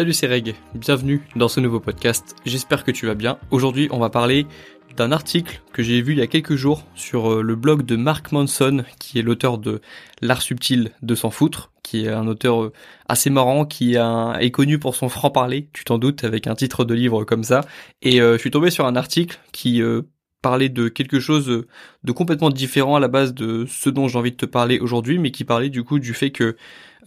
Salut c'est Reg, bienvenue dans ce nouveau podcast, j'espère que tu vas bien. Aujourd'hui on va parler d'un article que j'ai vu il y a quelques jours sur euh, le blog de Mark Manson, qui est l'auteur de L'art subtil de s'en foutre, qui est un auteur euh, assez marrant, qui est connu pour son franc-parler, tu t'en doutes, avec un titre de livre comme ça. Et euh, je suis tombé sur un article qui parlait de quelque chose de complètement différent à la base de ce dont j'ai envie de te parler aujourd'hui, mais qui parlait du coup du fait que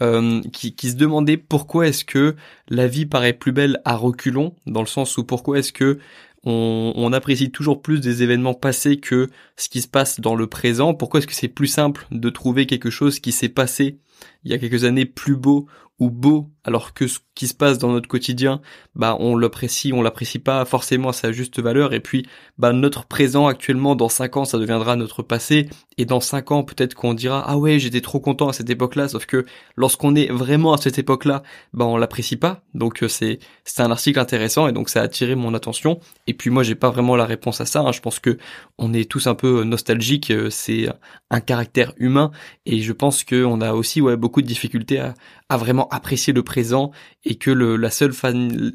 euh, qui, qui, se demandait pourquoi est-ce que la vie paraît plus belle à reculons, dans le sens où pourquoi est-ce que on, on, apprécie toujours plus des événements passés que ce qui se passe dans le présent, pourquoi est-ce que c'est plus simple de trouver quelque chose qui s'est passé il y a quelques années plus beau ou beau alors que ce qui se passe dans notre quotidien, bah on l'apprécie, on l'apprécie pas forcément à sa juste valeur. Et puis bah notre présent actuellement dans cinq ans ça deviendra notre passé. Et dans cinq ans peut-être qu'on dira ah ouais j'étais trop content à cette époque-là sauf que lorsqu'on est vraiment à cette époque-là bah on l'apprécie pas. Donc euh, c'est c'est un article intéressant et donc ça a attiré mon attention. Et puis moi j'ai pas vraiment la réponse à ça hein. je pense que on est tous un peu nostalgiques euh, c'est un caractère humain. Et je pense que on a aussi ouais beaucoup de difficultés à, à vraiment apprécier le présent et que le, la seule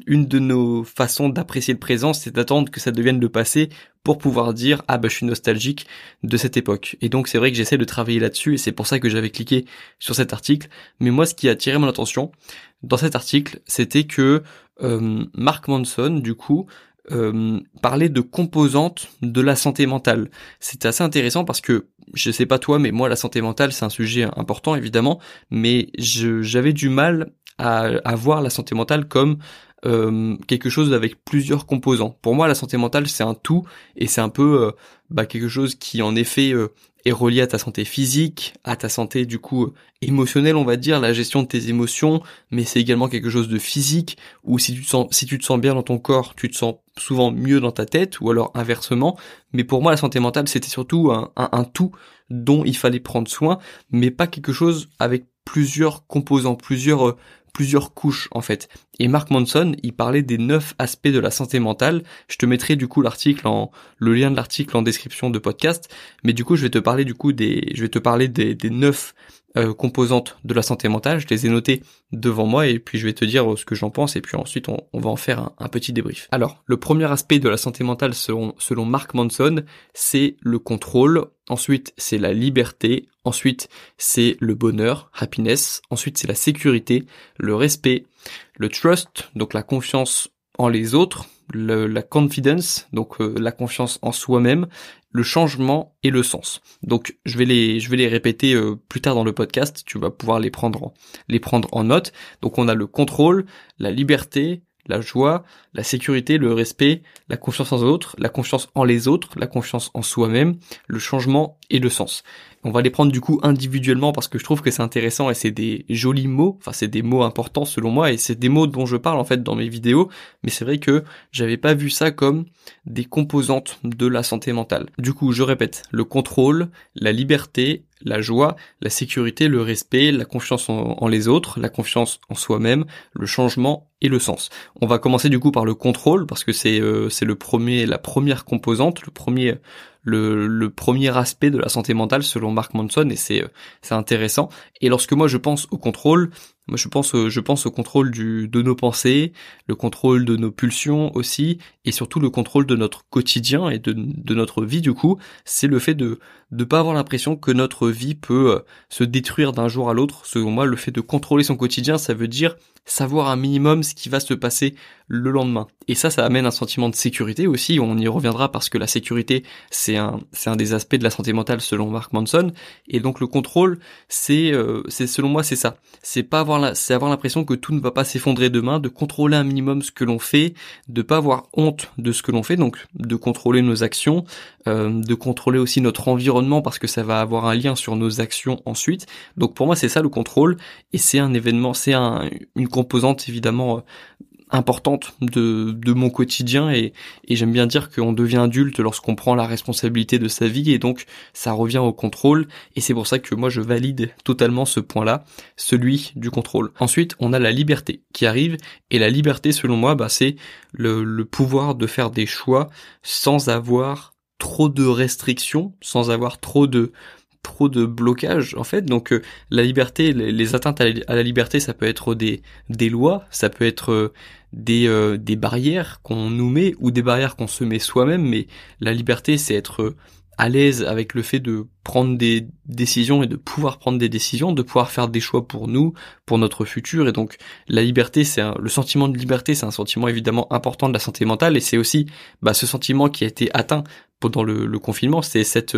une de nos façons d'apprécier le présent, c'est d'attendre que ça devienne le passé pour pouvoir dire ah bah je suis nostalgique de cette époque. Et donc c'est vrai que j'essaie de travailler là-dessus et c'est pour ça que j'avais cliqué sur cet article. Mais moi ce qui a attiré mon attention dans cet article, c'était que euh, Mark Manson du coup euh, parlait de composantes de la santé mentale. C'est assez intéressant parce que je sais pas toi, mais moi la santé mentale c'est un sujet important évidemment, mais j'avais du mal à, à, voir la santé mentale comme euh, quelque chose avec plusieurs composants. Pour moi, la santé mentale c'est un tout et c'est un peu euh, bah, quelque chose qui en effet euh, est relié à ta santé physique, à ta santé du coup émotionnelle, on va dire, la gestion de tes émotions, mais c'est également quelque chose de physique où si tu te sens si tu te sens bien dans ton corps, tu te sens souvent mieux dans ta tête ou alors inversement. Mais pour moi, la santé mentale c'était surtout un, un tout dont il fallait prendre soin, mais pas quelque chose avec plusieurs composants, plusieurs plusieurs couches en fait. Et Mark Manson, il parlait des neuf aspects de la santé mentale. Je te mettrai du coup l'article en le lien de l'article en description de podcast, mais du coup je vais te parler du coup des je vais te parler des, neuf euh, composantes de la santé mentale. Je les ai notées devant moi et puis je vais te dire ce que j'en pense et puis ensuite on, va en faire un, petit débrief. Alors, le premier aspect de la santé mentale selon, selon Mark Manson, c'est le contrôle. Ensuite, c'est la liberté. Ensuite, c'est le bonheur, happiness. Ensuite, c'est la sécurité, le respect, le trust, donc la confiance en les autres, la confidence, donc euh, la confiance en soi-même, le changement et le sens. Donc je vais les je vais les répéter euh, plus tard dans le podcast, tu vas pouvoir les prendre en, les prendre en note. Donc on a le contrôle, la liberté, la joie, la sécurité, le respect, la confiance en autres, la confiance en les autres, la confiance en soi-même, le changement et le sens. On va les prendre du coup individuellement parce que je trouve que c'est intéressant et c'est des jolis mots, enfin c'est des mots importants selon moi et c'est des mots dont je parle en fait dans mes vidéos, mais c'est vrai que j'avais pas vu ça comme des composantes de la santé mentale. Du coup, je répète, le contrôle, la liberté, la joie, la sécurité, le respect, la confiance en, les autres, la confiance en soi-même, le changement et le sens. On va commencer du coup par le contrôle parce que c'est euh, c'est le premier la première composante, le premier le, le, premier aspect de la santé mentale selon Mark Manson et c'est c'est intéressant. Et lorsque moi je pense au contrôle, moi je pense je pense au contrôle du de nos pensées, le contrôle de nos pulsions aussi et surtout le contrôle de notre quotidien et de, de notre vie du coup, c'est le fait de de pas avoir l'impression que notre vie peut euh, se détruire d'un jour à l'autre. Selon moi, le fait de contrôler son quotidien, ça veut dire savoir un minimum ce qui va se passer le lendemain. Et ça, ça amène un sentiment de sécurité aussi. On y reviendra parce que la sécurité, c'est un, c'est un des aspects de la santé mentale selon Mark Manson. Et donc le contrôle, c'est, euh, c'est selon moi, c'est ça. C'est pas avoir la, c'est avoir l'impression que tout ne va pas s'effondrer demain, de contrôler un minimum ce que l'on fait, de pas avoir honte de ce que l'on fait, donc de contrôler nos actions, euh, de contrôler aussi notre environnement parce que ça va avoir un lien sur nos actions ensuite. Donc pour moi, c'est ça le contrôle et c'est un événement, c'est un, une composante évidemment euh, importante de, mon quotidien et, j'aime bien dire qu'on devient adulte lorsqu'on prend la responsabilité de sa vie et donc ça revient au contrôle et c'est pour ça que moi je valide totalement ce point-là, celui du contrôle. Ensuite on a la liberté qui arrive et la liberté selon moi bah, c'est le pouvoir de faire des choix sans avoir trop de restrictions, sans avoir trop de trop de blocage en fait. Donc euh, la liberté, les, atteintes à la, liberté, ça peut être des des lois, ça peut être euh, des euh, des barrières qu'on nous met ou des barrières qu'on se met soi-même. Mais la liberté, c'est être à l'aise avec le fait de prendre des décisions et de pouvoir prendre des décisions, de pouvoir faire des choix pour nous, pour notre futur. Et donc la liberté, c'est le sentiment de liberté, c'est un sentiment évidemment important de la santé mentale et c'est aussi bah, ce sentiment qui a été atteint pendant le, le confinement, c'est cette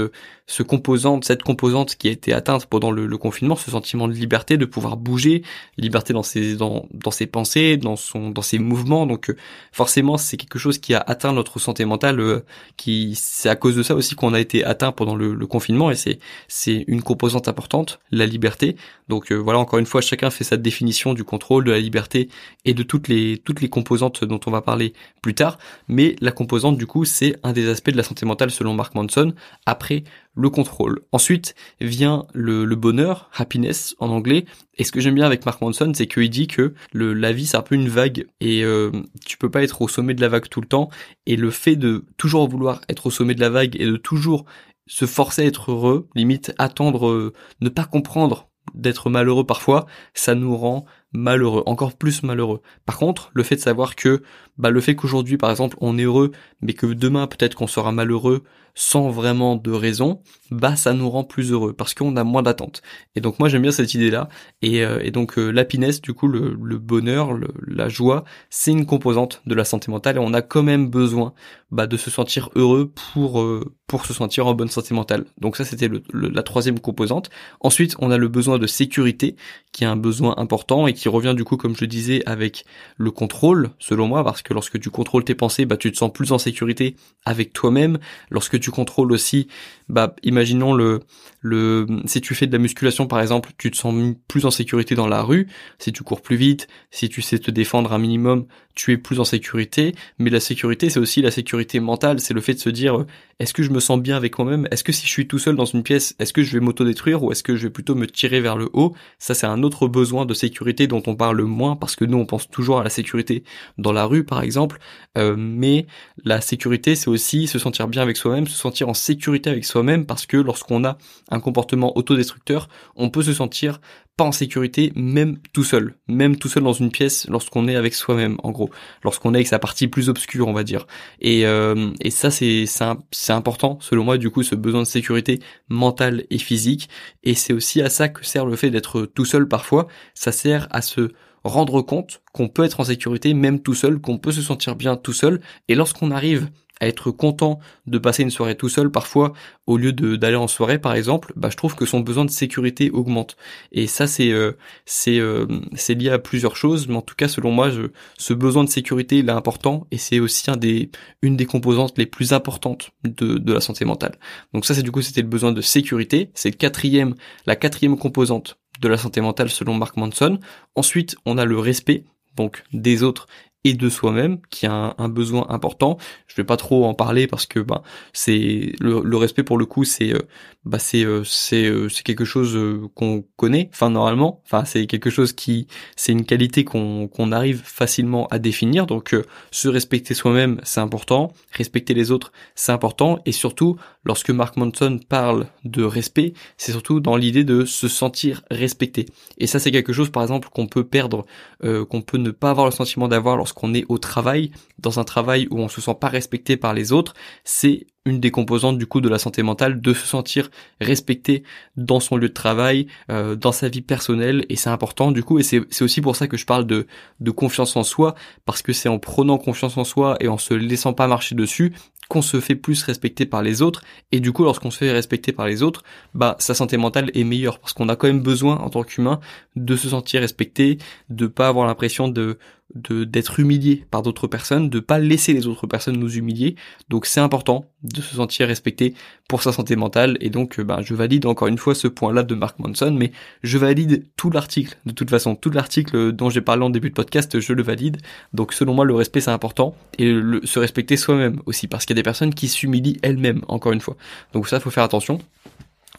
ce composante, cette composante qui a été atteinte pendant le, le, confinement, ce sentiment de liberté, de pouvoir bouger, liberté dans ses dans, dans ses pensées, dans son dans ses mouvements. Donc euh, forcément, c'est quelque chose qui a atteint notre santé mentale. Euh, qui c'est à cause de ça aussi qu'on a été atteint pendant le, le confinement et c'est c'est une composante importante, la liberté. Donc euh, voilà, encore une fois, chacun fait sa définition du contrôle, de la liberté et de toutes les toutes les composantes dont on va parler plus tard. Mais la composante du coup, c'est un des aspects de la santé mentale selon Mark Manson, après le contrôle. Ensuite vient le, bonheur, happiness en anglais. Et ce que j'aime bien avec Mark Manson, c'est qu'il dit que le, la vie c'est un peu une vague et euh, tu peux pas être au sommet de la vague tout le temps. Et le fait de toujours vouloir être au sommet de la vague et de toujours se forcer à être heureux, limite attendre, euh, ne pas comprendre d'être malheureux parfois, ça nous rend malheureux, encore plus malheureux. Par contre, le fait de savoir que, bah, le fait qu'aujourd'hui, par exemple, on est heureux, mais que demain, peut-être qu'on sera malheureux, sans vraiment de raison, bah ça nous rend plus heureux parce qu'on a moins d'attentes. Et donc moi j'aime bien cette idée-là. Et, euh, et donc euh, l'happiness, du coup le, le bonheur, la joie, c'est une composante de la santé mentale et on a quand même besoin bah, de se sentir heureux pour euh, pour se sentir en bonne santé mentale. Donc ça c'était la troisième composante. Ensuite on a le besoin de sécurité qui est un besoin important et qui revient du coup comme je disais avec le contrôle selon moi parce que lorsque tu contrôles tes pensées bah tu te sens plus en sécurité avec toi-même. Lorsque tu contrôles aussi, bah, imaginons le, le, si tu fais de la musculation par exemple, tu te sens plus en sécurité dans la rue, si tu cours plus vite, si tu sais te défendre un minimum, tu es plus en sécurité, mais la sécurité c'est aussi la sécurité mentale, c'est le fait de se dire est-ce que je me sens bien avec moi-même? Est-ce que si je suis tout seul dans une pièce, est-ce que je vais m'auto-détruire ou est-ce que je vais plutôt me tirer vers le haut? Ça c'est un autre besoin de sécurité dont on parle moins parce que nous on pense toujours à la sécurité dans la rue par exemple, euh, mais la sécurité c'est aussi se sentir bien avec soi-même, se sentir en sécurité avec soi-même parce que lorsqu'on a un comportement autodestructeur, on peut se sentir pas en sécurité même tout seul, même tout seul dans une pièce lorsqu'on est avec soi-même en gros, lorsqu'on est avec sa partie plus obscure on va dire. Et, euh, et ça c'est c'est important selon moi du coup ce besoin de sécurité mentale et physique. Et c'est aussi à ça que sert le fait d'être tout seul parfois, ça sert à se rendre compte qu'on peut être en sécurité même tout seul, qu'on peut se sentir bien tout seul. Et lorsqu'on arrive être content de passer une soirée tout seul parfois au lieu d'aller en soirée par exemple bah je trouve que son besoin de sécurité augmente. Et ça c'est euh, c'est euh, c'est lié à plusieurs choses mais en tout cas selon moi je, ce besoin de sécurité il est important et c'est aussi un des une des composantes les plus importantes de de la santé mentale. Donc ça c'est du coup c'était le besoin de sécurité. C'est quatrième la quatrième composante de la santé mentale selon Mark Manson. Ensuite on a le respect donc des autres et de soi-même qui a un, besoin important. Je vais pas trop en parler parce que bah c'est le, respect pour le coup c'est euh, bah c'est euh, c'est euh, c'est quelque chose qu'on connaît enfin normalement. Enfin c'est quelque chose qui c'est une qualité qu'on qu'on arrive facilement à définir. Donc se respecter soi-même c'est important. Respecter les autres c'est important. Et surtout lorsque Mark Manson parle de respect c'est surtout dans l'idée de se sentir respecté. Et ça c'est quelque chose par exemple qu'on peut perdre qu'on peut ne pas avoir le sentiment d'avoir qu'on est au travail, dans un travail où on se sent pas respecté par les autres, c'est une des composantes du coup de la santé mentale de se sentir respecté dans son lieu de travail, euh, dans sa vie personnelle. Et c'est important du coup et c'est aussi pour ça que je parle de, de confiance en soi parce que c'est en prenant confiance en soi et en se laissant pas marcher dessus qu'on se fait plus respecter par les autres. Et du coup lorsqu'on se fait respecter par les autres bah sa santé mentale est meilleure. Parce qu'on a quand même besoin en tant qu'humain de se sentir respecté de pas avoir l'impression de de d'être humilié par d'autres personnes, de pas laisser les autres personnes nous humilier. Donc c'est important de se sentir respecté pour sa santé mentale et donc euh, ben je valide encore une fois ce point-là de Mark Manson, mais je valide tout l'article de toute façon, tout l'article dont j'ai parlé en début de podcast, je le valide. Donc selon moi le respect c'est important et le, se respecter soi-même aussi parce qu'il y a des personnes qui s'humilient elles-mêmes encore une fois. Donc ça faut faire attention.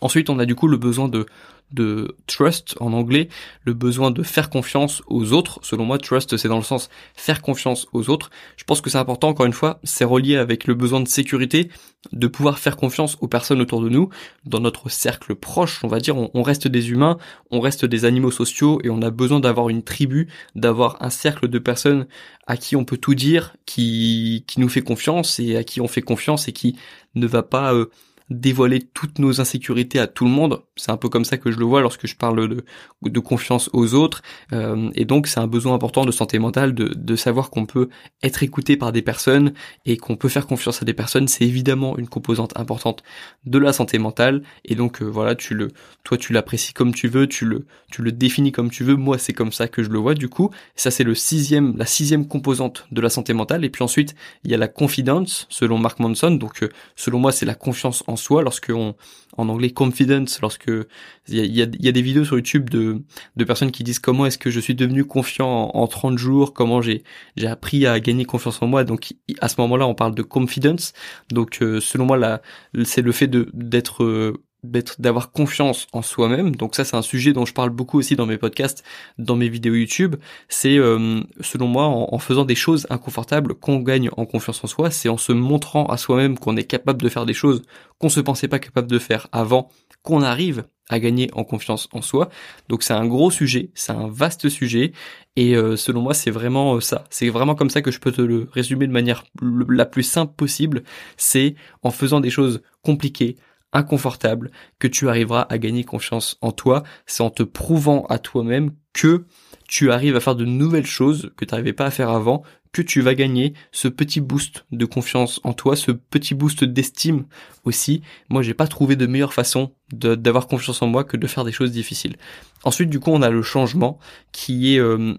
Ensuite on a du coup le besoin de de trust en anglais, le besoin de faire confiance aux autres. Selon moi, trust c'est dans le sens faire confiance aux autres. Je pense que c'est important, encore une fois, c'est relié avec le besoin de sécurité, de pouvoir faire confiance aux personnes autour de nous, dans notre cercle proche, on va dire, on, reste des humains, on reste des animaux sociaux et on a besoin d'avoir une tribu, d'avoir un cercle de personnes à qui on peut tout dire, qui, qui nous fait confiance et à qui on fait confiance et qui ne va pas euh, dévoiler toutes nos insécurités à tout le monde. C'est un peu comme ça que je le vois lorsque je parle de, confiance aux autres. Euh, et donc c'est un besoin important de santé mentale de, de savoir qu'on peut être écouté par des personnes et qu'on peut faire confiance à des personnes. C'est évidemment une composante importante de la santé mentale. Et donc euh, voilà, tu le, toi tu l'apprécies comme tu veux, tu le, tu le définis comme tu veux. Moi c'est comme ça que je le vois du coup. Ça c'est le sixième, la sixième composante de la santé mentale. Et puis ensuite il y a la confidence selon Mark Manson. Donc euh, selon moi c'est la confiance en soi, lorsque on, en anglais confidence, lorsque il y a, y a, des vidéos sur YouTube de, de personnes qui disent comment est-ce que je suis devenu confiant en, 30 jours, comment j'ai j'ai appris à gagner confiance en moi. Donc à ce moment-là, on parle de confidence. Donc euh, selon moi, là, c'est le fait d'être euh, d'être d'avoir confiance en soi-même. Donc ça c'est un sujet dont je parle beaucoup aussi dans mes podcasts, dans mes vidéos YouTube. C'est euh, selon moi en, faisant des choses inconfortables qu'on gagne en confiance en soi, c'est en se montrant à soi-même qu'on est capable de faire des choses qu'on se pensait pas capable de faire avant, qu'on arrive à gagner en confiance en soi. Donc c'est un gros sujet, c'est un vaste sujet et euh, selon moi c'est vraiment euh, ça. C'est vraiment comme ça que je peux te le résumer de manière la plus simple possible. C'est en faisant des choses compliquées, inconfortable que tu arriveras à gagner confiance en toi. C'est en te prouvant à toi-même que tu arrives à faire de nouvelles choses que tu n'arrivais pas à faire avant, que tu vas gagner ce petit boost de confiance en toi, ce petit boost d'estime aussi. Moi, j'ai pas trouvé de meilleure façon d'avoir confiance en moi que de faire des choses difficiles. Ensuite, du coup, on a le changement qui est euh,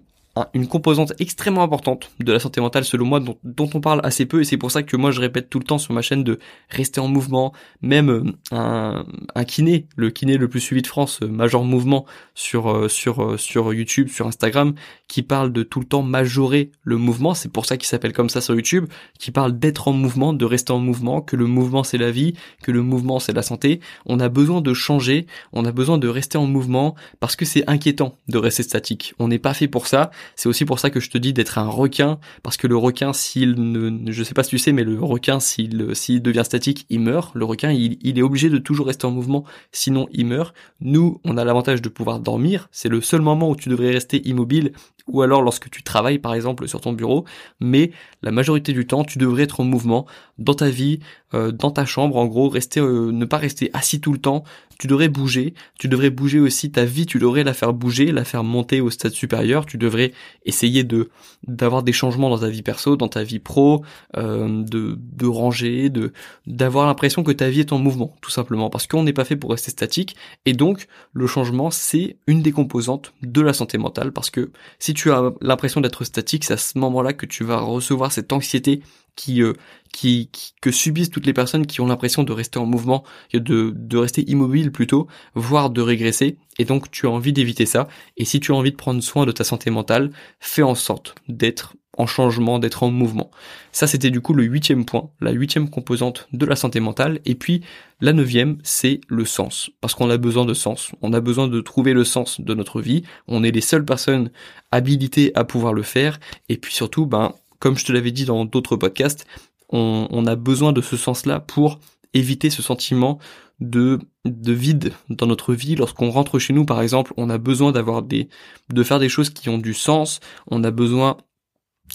une composante extrêmement importante de la santé mentale selon moi dont, on parle assez peu et c'est pour ça que moi je répète tout le temps sur ma chaîne de rester en mouvement. Même euh, un, un kiné le kiné le plus suivi de France euh, Major Mouvement sur euh, sur sur YouTube sur Instagram qui parle de tout le temps majorer le mouvement. C'est pour ça qu'il s'appelle comme ça sur YouTube qui parle d'être en mouvement de rester en mouvement que le mouvement c'est la vie que le mouvement c'est la santé. On a besoin de changer on a besoin de rester en mouvement parce que c'est inquiétant de rester statique. On n'est pas fait pour ça c'est aussi pour ça que je te dis d'être un requin, parce que le requin, s'il ne, je sais pas si tu sais, mais le requin, s'il, s'il devient statique, il meurt. Le requin, il, est obligé de toujours rester en mouvement, sinon il meurt. Nous, on a l'avantage de pouvoir dormir. C'est le seul moment où tu devrais rester immobile, ou alors lorsque tu travailles, par exemple, sur ton bureau. Mais la majorité du temps, tu devrais être en mouvement dans ta vie, euh, dans ta chambre, en gros, rester, euh, ne pas rester assis tout le temps. Tu devrais bouger. Tu devrais bouger aussi ta vie. Tu devrais la faire bouger, la faire monter au stade supérieur. Tu devrais essayer de d'avoir des changements dans ta vie perso, dans ta vie pro, euh, de de ranger, de d'avoir l'impression que ta vie est en mouvement, tout simplement, parce qu'on n'est pas fait pour rester statique. Et donc, le changement, c'est une des composantes de la santé mentale, parce que si tu as l'impression d'être statique, c'est à ce moment-là que tu vas recevoir cette anxiété qui, euh, qui, que subissent toutes les personnes qui ont l'impression de rester en mouvement, de, de rester immobile plutôt, voire de régresser. Et donc tu as envie d'éviter ça. Et si tu as envie de prendre soin de ta santé mentale, fais en sorte d'être en changement, d'être en mouvement. Ça, c'était du coup le huitième point, la huitième composante de la santé mentale. Et puis, la neuvième, c'est le sens. Parce qu'on a besoin de sens. On a besoin de trouver le sens de notre vie. On est les seules personnes habilitées à pouvoir le faire. Et puis surtout, ben, comme je te l'avais dit dans d'autres podcasts, on, a besoin de ce sens-là pour éviter ce sentiment de, de vide dans notre vie. Lorsqu'on rentre chez nous, par exemple, on a besoin d'avoir des, de faire des choses qui ont du sens. On a besoin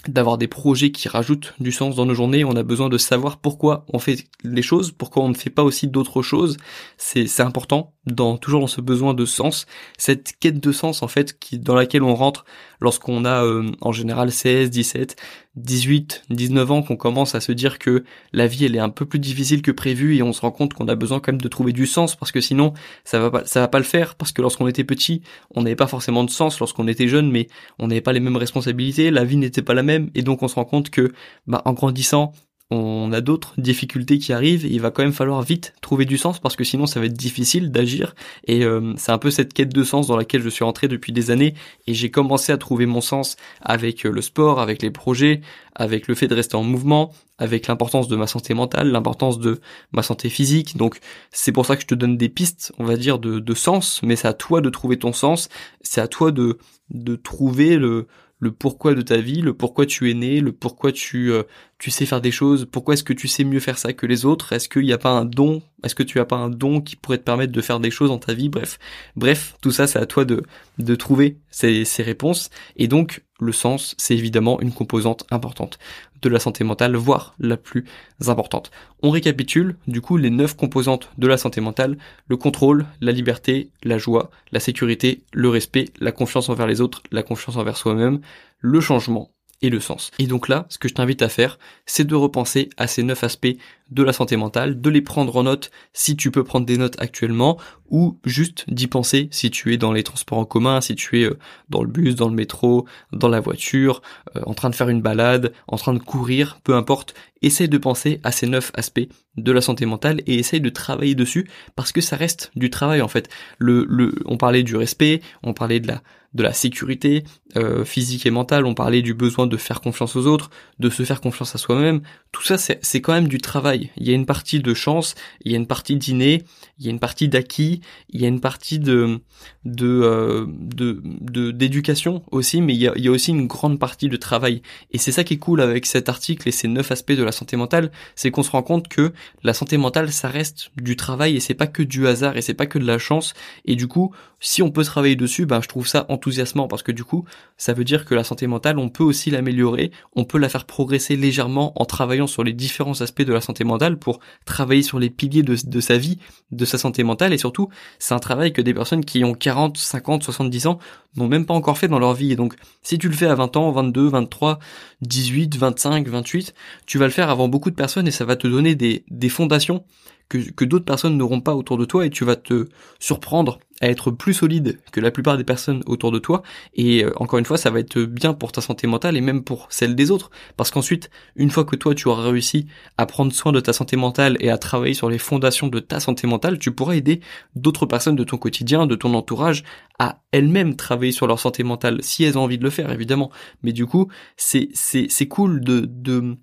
d'avoir des projets qui rajoutent du sens dans nos journées. On a besoin de savoir pourquoi on fait les choses, pourquoi on ne fait pas aussi d'autres choses. C'est, c'est important dans, toujours dans ce besoin de sens. Cette quête de sens, en fait, qui, dans laquelle on rentre lorsqu'on a, euh, en général, 16, 17, 18, 19 ans qu'on commence à se dire que la vie elle est un peu plus difficile que prévu et on se rend compte qu'on a besoin quand même de trouver du sens parce que sinon ça va pas ça va pas le faire parce que lorsqu'on était petit, on n'avait pas forcément de sens lorsqu'on était jeune mais on n'avait pas les mêmes responsabilités, la vie n'était pas la même et donc on se rend compte que bah en grandissant on a d'autres difficultés qui arrivent, il va quand même falloir vite trouver du sens parce que sinon ça va être difficile d'agir et euh, c'est un peu cette quête de sens dans laquelle je suis rentré depuis des années et j'ai commencé à trouver mon sens avec euh, le sport, avec les projets, avec le fait de rester en mouvement, avec l'importance de ma santé mentale, l'importance de ma santé physique. Donc c'est pour ça que je te donne des pistes, on va dire, de, de sens, mais c'est à toi de trouver ton sens, c'est à toi de, de trouver le, le pourquoi de ta vie, le pourquoi tu es né, le pourquoi tu euh, tu sais faire des choses, pourquoi est-ce que tu sais mieux faire ça que les autres, est-ce qu'il n'y a pas un don, est-ce que tu as pas un don qui pourrait te permettre de faire des choses dans ta vie, bref, bref, tout ça c'est à toi de de trouver ces, ces réponses. Et donc le sens c'est évidemment une composante importante de la santé mentale, voire la plus importante. On récapitule du coup les neuf composantes de la santé mentale, le contrôle, la liberté, la joie, la sécurité, le respect, la confiance envers les autres, la confiance envers soi-même, le changement et le sens. Et donc là, ce que je t'invite à faire, c'est de repenser à ces neuf aspects de la santé mentale, de les prendre en note si tu peux prendre des notes actuellement, ou juste d'y penser si tu es dans les transports en commun, si tu es euh, dans le bus, dans le métro, dans la voiture, euh, en train de faire une balade, en train de courir, peu importe, essaye de penser à ces neuf aspects de la santé mentale et essaye de travailler dessus parce que ça reste du travail en fait. Le, le, on parlait du respect, on parlait de la de la sécurité euh, physique et mentale, on parlait du besoin de faire confiance aux autres, de se faire confiance à soi-même. Tout ça, c'est quand même du travail. Il y a une partie de chance, il y a une partie d'inné, il y a une partie d'acquis, il y a une partie de de euh, de d'éducation aussi, mais il y, a, il y a aussi une grande partie de travail. Et c'est ça qui est cool avec cet article et ces neuf aspects de la santé mentale, c'est qu'on se rend compte que la santé mentale, ça reste du travail et c'est pas que du hasard et c'est pas que de la chance. Et du coup, si on peut travailler dessus, ben je trouve ça enthousiasmant parce que du coup, ça veut dire que la santé mentale, on peut aussi l'améliorer, on peut la faire progresser légèrement en travaillant sur les différents aspects de la santé mentale pour travailler sur les piliers de, de sa vie, de sa santé mentale et surtout, c'est un travail que des personnes qui ont 40, 50, 70 ans n'ont même pas encore fait dans leur vie. Et donc, si tu le fais à 20 ans, 22, 23, 18, 25, 28, tu vas le faire avant beaucoup de personnes et ça va te donner des, des fondations que, que d'autres personnes n'auront pas autour de toi et tu vas te surprendre à être plus solide que la plupart des personnes autour de toi. Et euh, encore une fois ça va être bien pour ta santé mentale et même pour celle des autres. Parce qu'ensuite une fois que toi tu auras réussi à prendre soin de ta santé mentale et à travailler sur les fondations de ta santé mentale tu pourras aider d'autres personnes de ton quotidien de ton entourage à elles-mêmes travailler sur leur santé mentale si elles ont envie de le faire évidemment. Mais du coup c'est c'est c'est cool de de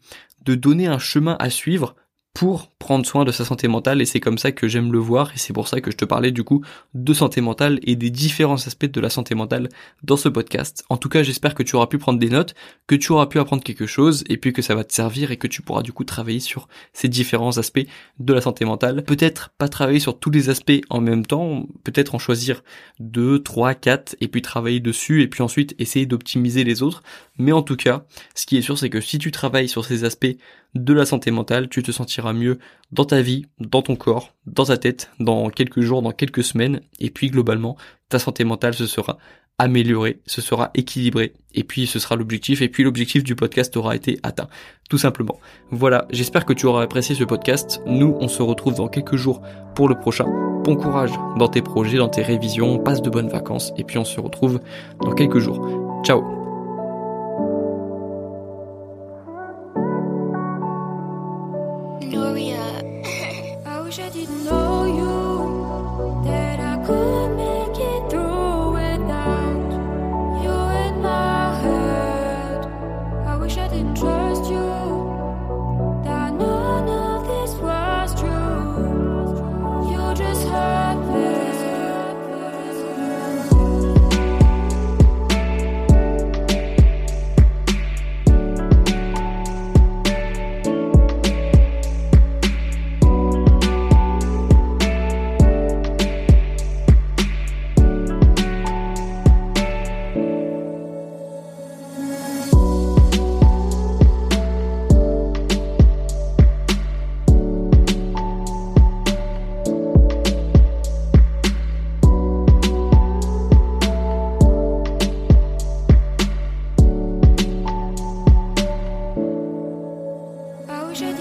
de donner un chemin à suivre pour prendre soin de sa santé mentale et c'est comme ça que j'aime le voir et c'est pour ça que je te parlais du coup de santé mentale et des différents aspects de la santé mentale dans ce podcast. En tout cas, j'espère que tu auras pu prendre des notes, que tu auras pu apprendre quelque chose et puis que ça va te servir et que tu pourras du coup travailler sur ces différents aspects de la santé mentale. Peut-être pas travailler sur tous les aspects en même temps, peut-être en choisir deux, trois, quatre et puis travailler dessus et puis ensuite essayer d'optimiser les autres. Mais en tout cas, ce qui est sûr c'est que si tu travailles sur ces aspects de la santé mentale, tu te sentiras mieux dans ta vie, dans ton corps, dans ta tête, dans quelques jours, dans quelques semaines, et puis globalement, ta santé mentale se sera améliorée, ce sera équilibré, et puis ce sera l'objectif, et puis l'objectif du podcast aura été atteint, tout simplement. Voilà, j'espère que tu auras apprécié ce podcast. Nous, on se retrouve dans quelques jours pour le prochain. Bon courage dans tes projets, dans tes révisions, passe de bonnes vacances, et puis on se retrouve dans quelques jours. Ciao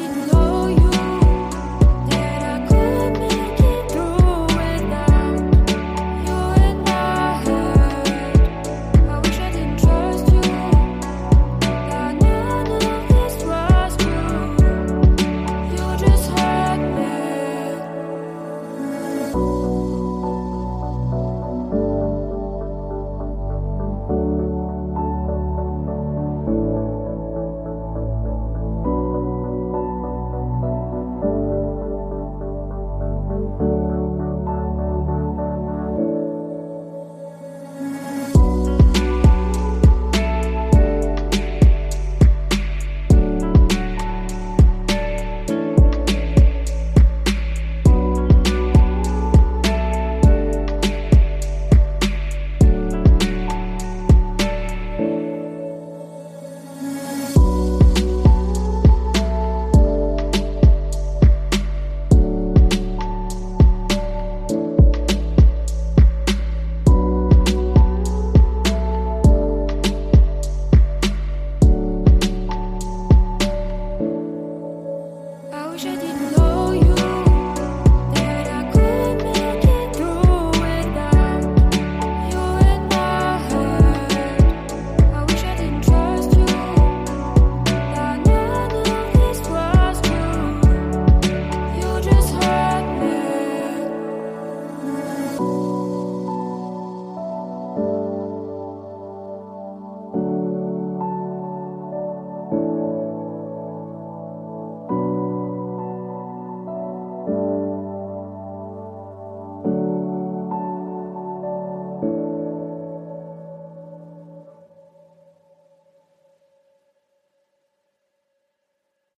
Lord.